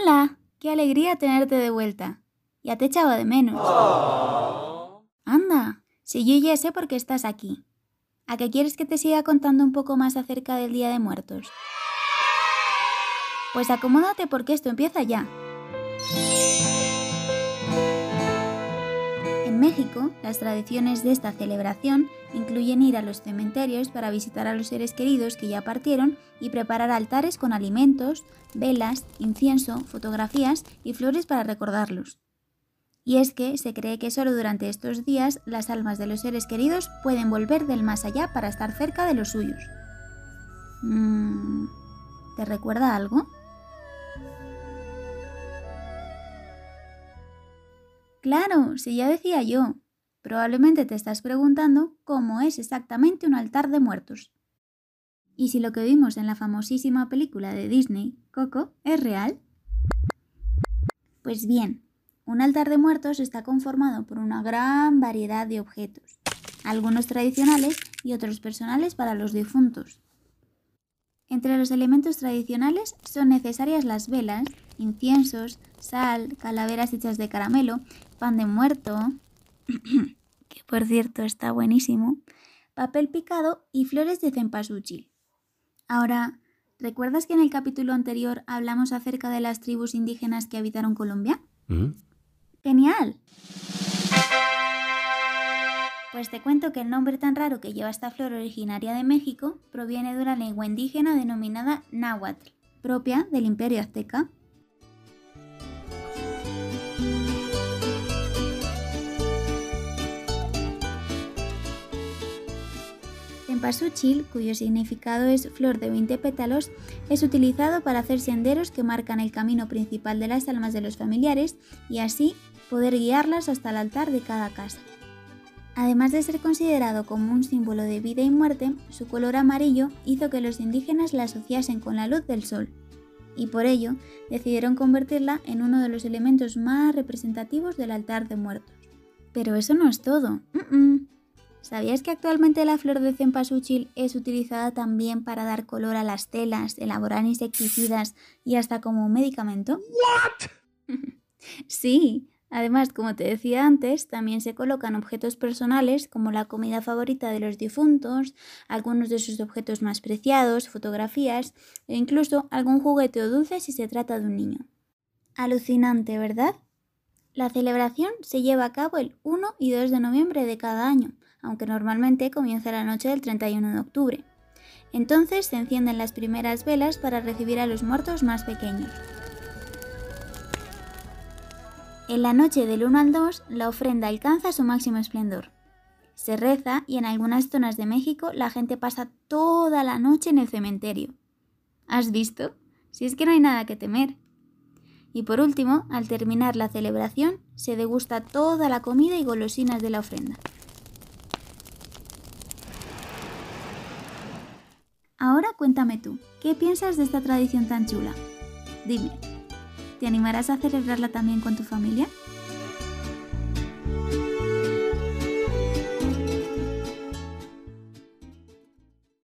Hola, qué alegría tenerte de vuelta. Ya te echaba de menos. Anda, si yo ya sé por qué estás aquí. ¿A qué quieres que te siga contando un poco más acerca del Día de Muertos? Pues acomódate porque esto empieza ya. México, las tradiciones de esta celebración incluyen ir a los cementerios para visitar a los seres queridos que ya partieron y preparar altares con alimentos, velas, incienso, fotografías y flores para recordarlos. Y es que se cree que solo durante estos días las almas de los seres queridos pueden volver del más allá para estar cerca de los suyos. Mm, ¿Te recuerda algo? Claro, si ya decía yo. Probablemente te estás preguntando cómo es exactamente un altar de muertos. Y si lo que vimos en la famosísima película de Disney, Coco, es real. Pues bien, un altar de muertos está conformado por una gran variedad de objetos, algunos tradicionales y otros personales para los difuntos. Entre los elementos tradicionales son necesarias las velas, inciensos, sal, calaveras hechas de caramelo, pan de muerto, que por cierto está buenísimo, papel picado y flores de cempasúchil. Ahora, ¿recuerdas que en el capítulo anterior hablamos acerca de las tribus indígenas que habitaron Colombia? ¿Mm? ¡Genial! Pues te cuento que el nombre tan raro que lleva esta flor originaria de México proviene de una lengua indígena denominada náhuatl, propia del imperio azteca. Cempasúchil, cuyo significado es flor de 20 pétalos, es utilizado para hacer senderos que marcan el camino principal de las almas de los familiares y así poder guiarlas hasta el altar de cada casa. Además de ser considerado como un símbolo de vida y muerte, su color amarillo hizo que los indígenas la asociasen con la luz del sol, y por ello decidieron convertirla en uno de los elementos más representativos del altar de muertos. Pero eso no es todo. ¿Sabías que actualmente la flor de cempasúchil es utilizada también para dar color a las telas, elaborar insecticidas y hasta como un medicamento? sí, además, como te decía antes, también se colocan objetos personales como la comida favorita de los difuntos, algunos de sus objetos más preciados, fotografías e incluso algún juguete o dulce si se trata de un niño. Alucinante, ¿verdad? La celebración se lleva a cabo el 1 y 2 de noviembre de cada año aunque normalmente comienza la noche del 31 de octubre. Entonces se encienden las primeras velas para recibir a los muertos más pequeños. En la noche del 1 al 2, la ofrenda alcanza su máximo esplendor. Se reza y en algunas zonas de México la gente pasa toda la noche en el cementerio. ¿Has visto? Si es que no hay nada que temer. Y por último, al terminar la celebración, se degusta toda la comida y golosinas de la ofrenda. Ahora cuéntame tú, ¿qué piensas de esta tradición tan chula? Dime, ¿te animarás a celebrarla también con tu familia?